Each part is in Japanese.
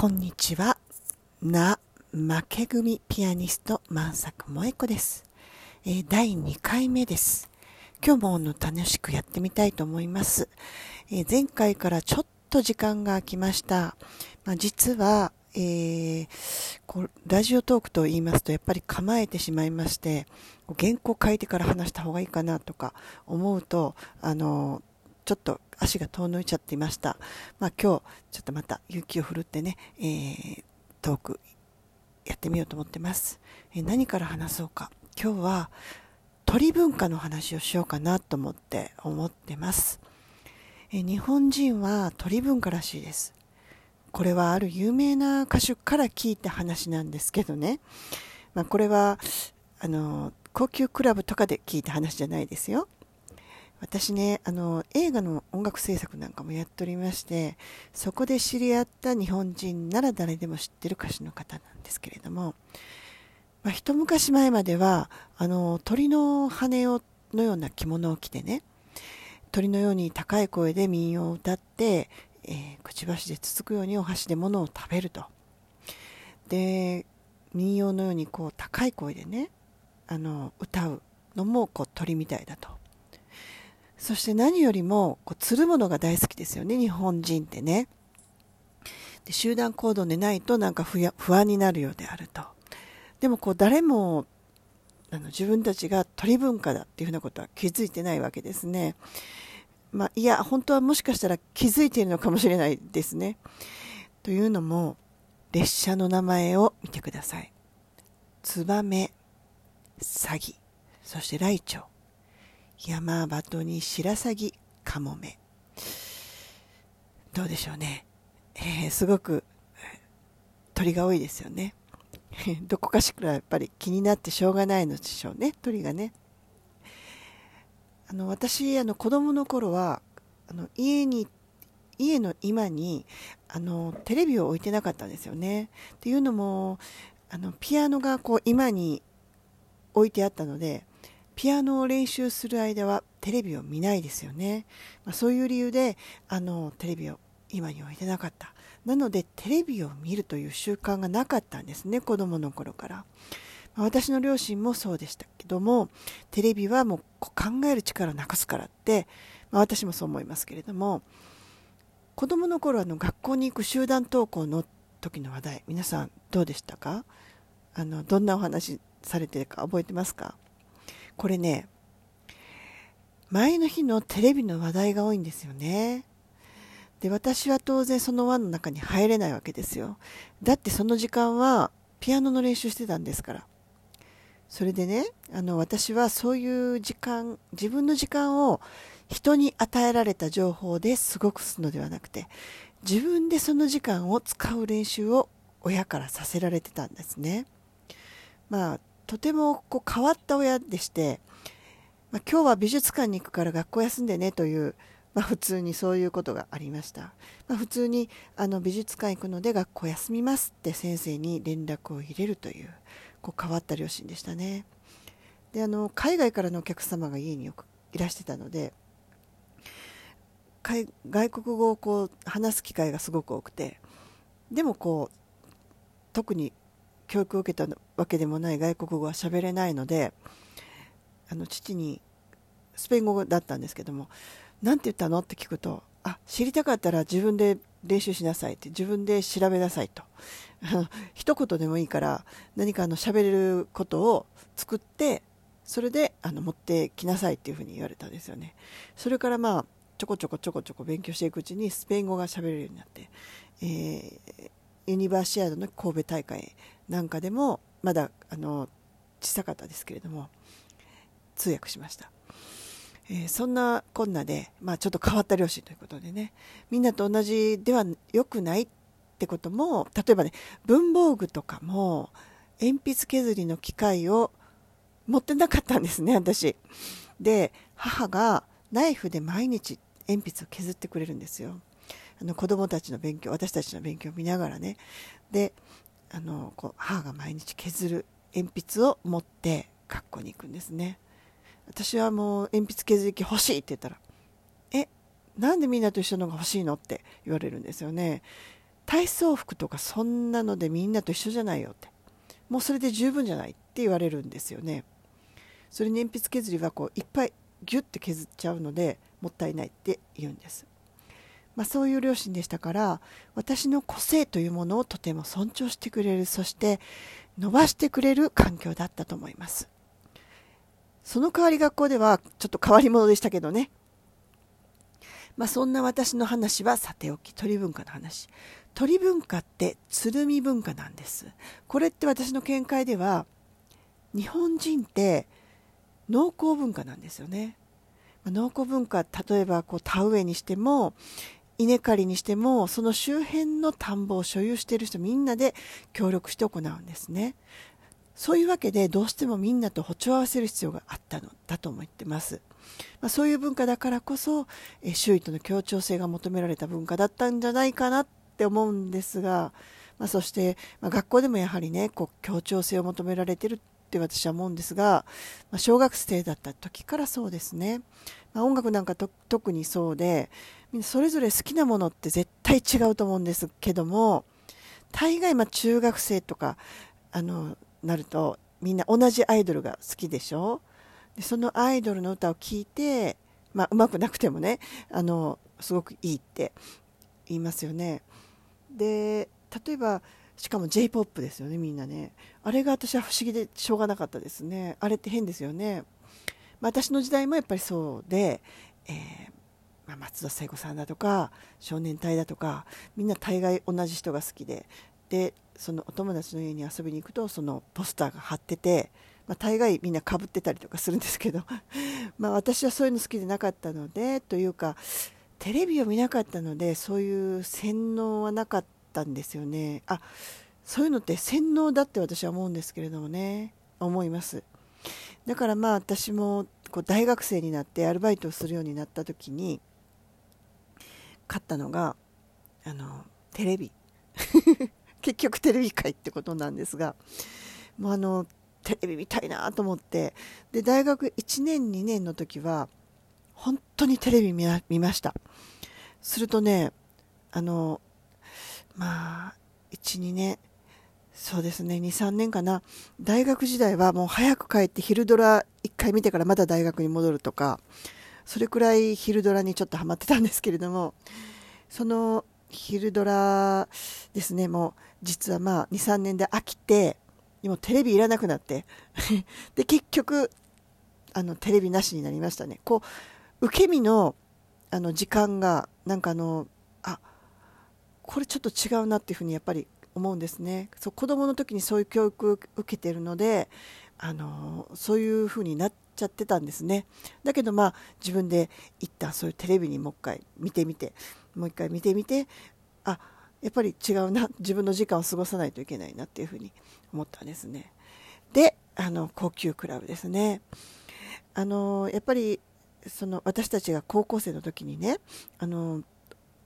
こんにちは。な、負け組ピアニスト、万作萌子です。えー、第2回目です。今日もの楽しくやってみたいと思います。えー、前回からちょっと時間が空きました。まあ、実は、えー、こラジオトークと言いますとやっぱり構えてしまいまして原稿書いてから話した方がいいかなとか思うとあのちょっと足が遠のいちゃっていました。まあ、今日、ちょっとまた勇気を振るってね、えー、トークやってみようと思ってます。えー、何から話そうか。今日は鳥文化の話をしようかなと思って思ってます。えー、日本人は鳥文化らしいです。これはある有名な歌手から聞いた話なんですけどね。まあ、これは、あの、高級クラブとかで聞いた話じゃないですよ。私ねあの映画の音楽制作なんかもやっておりましてそこで知り合った日本人なら誰でも知ってる歌手の方なんですけれども、まあ、一昔前まではあの鳥の羽をのような着物を着てね鳥のように高い声で民謡を歌って、えー、くちばしでつつくようにお箸で物を食べると。で民謡のようにこう高い声でねあの歌うのもこう鳥みたいだと。そして何よりもこう釣るものが大好きですよね日本人ってねで集団行動でないとなんか不安になるようであるとでもこう誰もあの自分たちが鳥文化だっていうふうなことは気づいてないわけですね。まあ、いや、本当はもしかしたら気づいているのかもしれないですね。というのも、列車の名前を見てください。ツバメ、サギ、そしてライチョウ。山鳩に白鷺カモメどうでしょうね、えー、すごく鳥が多いですよね。どこかしらやっぱり気になってしょうがないのでしょうね。鳥がね。あの私あの子供の頃はあの家に家の今にあのテレビを置いてなかったんですよね。っていうのもあのピアノがこう今に置いてあったのでピアノを練習する間はテレビを見ないですよね、まあ、そういう理由であのテレビを今に置いてなかった。なのでテレビを見るという習慣がなかったんですね子供の頃から、ま、私の両親もそうでしたけどもテレビはもう考える力をなくすからって、まあ、私もそう思いますけれども子供の頃あの学校に行く集団登校の時の話題皆さんどうでしたか？あのどんなお話されてるか覚えてますか？これね、前の日のテレビの話題が多いんですよね。で、私は当然その輪の中に入れないわけですよ。だってその時間はピアノの練習してたんですから。それでね、あの、私はそういう時間、自分の時間を人に与えられた情報ですごくするのではなくて、自分でその時間を使う練習を親からさせられてたんですね。まあ、とてもこう変わった親でして、まあ、今日は美術館に行くから学校休んでねという、まあ、普通にそういうことがありました、まあ、普通にあの美術館行くので学校休みますって先生に連絡を入れるというこう変わった両親でしたね。であの海外からのお客様が家によくいらしてたので外国語をこう話す機会がすごく多くてでもこう特に教育を受けたわけでもない外国語は喋れないのであの父にスペイン語だったんですけども何て言ったの？って聞くとあ知りたかったら自分で練習しなさいって自分で調べなさいと。一言でもいいから何かあの喋れることを作ってそれであの持ってきなさいっていうふうに言われたんですよね。それからまあちょこちょこちょこちょこ勉強していくうちにスペイン語が喋れるようになって、えー、ユニバーシアードの神戸大会なんかでもまだあの小さかったですけれども通訳しました、えー、そんなこんなで、まあ、ちょっと変わった両親ということでねみんなと同じでは良くないってことも例えばね文房具とかも鉛筆削りの機械を持ってなかったんですね私。で母がナイフで毎日鉛筆を削ってくれるんですよ。あの子供たちの勉強私たちの勉強を見ながらね。であのこう母が毎日削る鉛筆を持って学校に行くんですね。私はもう鉛筆削り器欲しいって言ったらえなんでみんなと一緒のが欲しいの？って言われるんですよね。体操服とかそんなのでみんなと一緒じゃないよって。もうそれで十分じゃないって言われるんですよね。それに鉛筆削りはこういっぱいギュッて削っちゃうのでもったいないって言うんです、まあ、そういう両親でしたから私の個性というものをとても尊重してくれるそして伸ばしてくれる環境だったと思います。その代わり学校ではちょっと変わり者でしたけどね。まあ、そんな私の話はさておき鳥文化の話。鳥文化って鶴見文化なんです。これって私の見解では日本人って農耕文化なんですよね。農耕文化例えばこう田植えにしても稲刈りにしてもその周辺の田んぼを所有している人みんなで協力して行うんですね。そういうわけでどうしてもみんなと歩調を合わせる必要があったのだと思ってます、まあ、そういう文化だからこそ周囲との協調性が求められた文化だったんじゃないかなって思うんですが、まあ、そして、まあ、学校でもやはりねこう協調性を求められてるって私は思うんですが、ま、小学生だった時からそうですね、まあ、音楽なんか特にそうでそれぞれ好きなものって絶対違うと思うんですけども大概ま中学生とかあのなるとみんな同じアイドルが好きでしょ？でそのアイドルの歌を聴いてまあくなくてもねあのすごくいいって言いますよね。で例えばしかも j p o p ですよねみんなね。あれが私は不思議でしょうがなかったですね。あれって変ですよね、私の時代もやっぱりそうで、えーまあ、松田聖子さんだとか少年隊だとかみんな大概同じ人が好きででそのお友達の家に遊びに行くとそのポスターが貼ってて、まあ、大概みんなかぶってたりとかするんですけど まあ私はそういうの好きでなかったのでというかテレビを見なかったのでそういう洗脳はなかったんですよね。あそういうのって洗脳だって私は思うんですけれどもね。思います。だからまあ私もこう大学生になってアルバイトをするようになった時に買ったのがあのテレビ。結局テレビ界ってことなんですがもうあのテレビ見たいなと思って。で大学1年2年の時は本当にテレビ見ました。するとねあのまあ12年そうですね。23年かな。大学時代はもう早く帰って昼ドラ1回見てからまた大学に戻るとかそれくらい昼ドラにちょっとハマってたんですけれどもその昼ドラですね、もう実はまあ2、3年で飽きて、もテレビいらなくなって で、結局、あの、テレビなしになりましたね。こう、受け身の、あの、時間が、なんかあの、あ、これちょっと違うなっていうふうにやっぱり思うんですね。そう子供の時にそういう教育を受けてるので、あのそういうふうになっちゃってたんですね。だけどまあ自分で一旦そういうテレビにもう一回見てみて、もう一回見てみてあやっぱり違うな自分の時間を過ごさないといけないなっていうふうに思ったんですねであの高級クラブですねあのやっぱりその私たちが高校生の時にねあの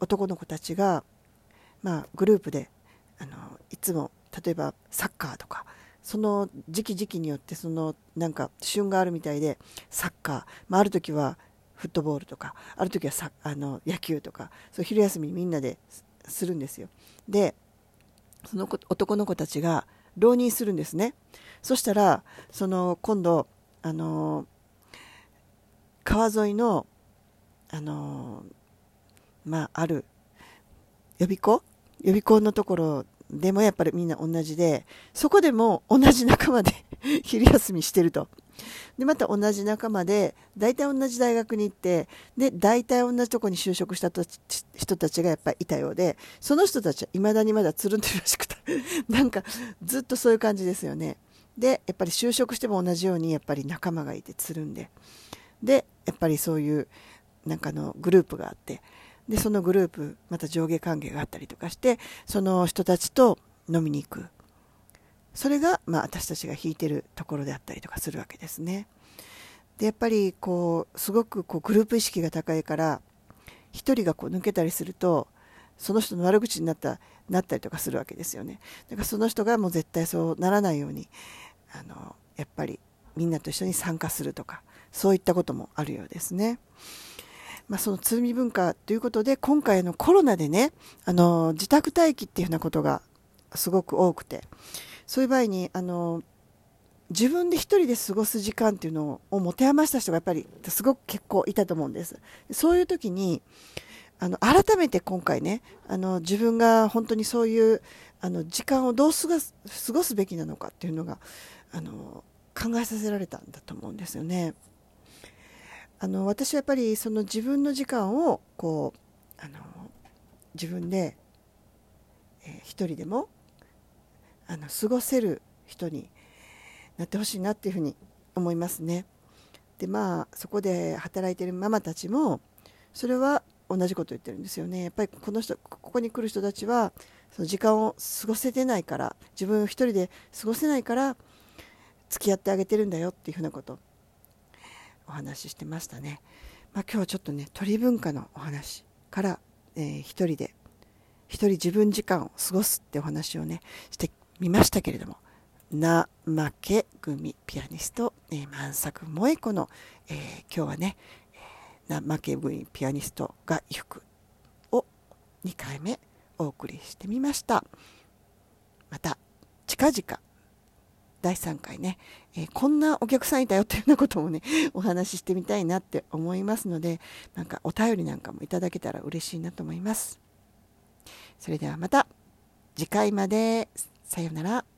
男の子たちが、まあ、グループであのいつも例えばサッカーとかその時期時期によってそのなんか旬があるみたいでサッカー、まあ、ある時はフットボールとかある時はさあの野球とかそう昼休みみんなでするんですよ。でその男の子たちが浪人するんですね。そしたらその今度あの川沿いのあのまあある予備校？予備校のところでもやっぱりみんな同じでそこでも同じ仲間で 昼休みしてると。でまた同じ仲間で大体同じ大学に行ってで大体同じとこに就職した人たちがやっぱりいたようでその人たちはいまだにまだつるんでるらしくて なんかずっとそういう感じですよね。でやっぱり就職しても同じようにやっぱり仲間がいてつるんで。でやっぱりそういうなんかのグループがあってでそのグループまた上下関係があったりとかしてその人たちと飲みに行くそれが、まあ、私たちが弾いてるところであったりとかするわけですね。でやっぱりこうすごくこうグループ意識が高いから1人がこう抜けたりするとその人の悪口になったなったりとかするわけですよね。だからその人がもう絶対そうならないようにあのやっぱりみんなと一緒に参加するとかそういったこともあるようですね。まあ、その通味文化ということで今回のコロナでねあの自宅待機っていうようなことがすごく多くてそういう場合にあの自分で一人で過ごす時間っていうのを持て余した人がやっぱりすごく結構いたと思うんですそういう時にあの改めて今回ねあの自分が本当にそういうあの時間をどう過ごす過ごすべきなのかっていうのがあの考えさせられたんだと思うんですよね。あの私はやっぱりその自分の時間をこうあの自分で、えー、一人でもあの過ごせる人になってほしいなっていうふうに思いますね。でまあそこで働いてるママたちもそれは同じこと言ってるんですよねやっぱりこの人ここに来る人たちはその時間を過ごせてないから自分一人で過ごせないから付き合ってあげてるんだよっていうふうなことお話ししてましたね、まあ、今日はちょっとね鳥文化のお話から、えー、一人で一人自分時間を過ごすってお話をねしてみましたけれどもな負け組ピアニスト、えー、万作萌子の、えー、今日はねな負け組ピアニストが衣服を2回目お送りしてみました。また近々第3回ね、えー、こんなお客さんいたよっていうようなこともね お話ししてみたいなって思いますのでなんかお便りなんかもいただけたら嬉しいなと思います。それではまた次回まで。さようなら。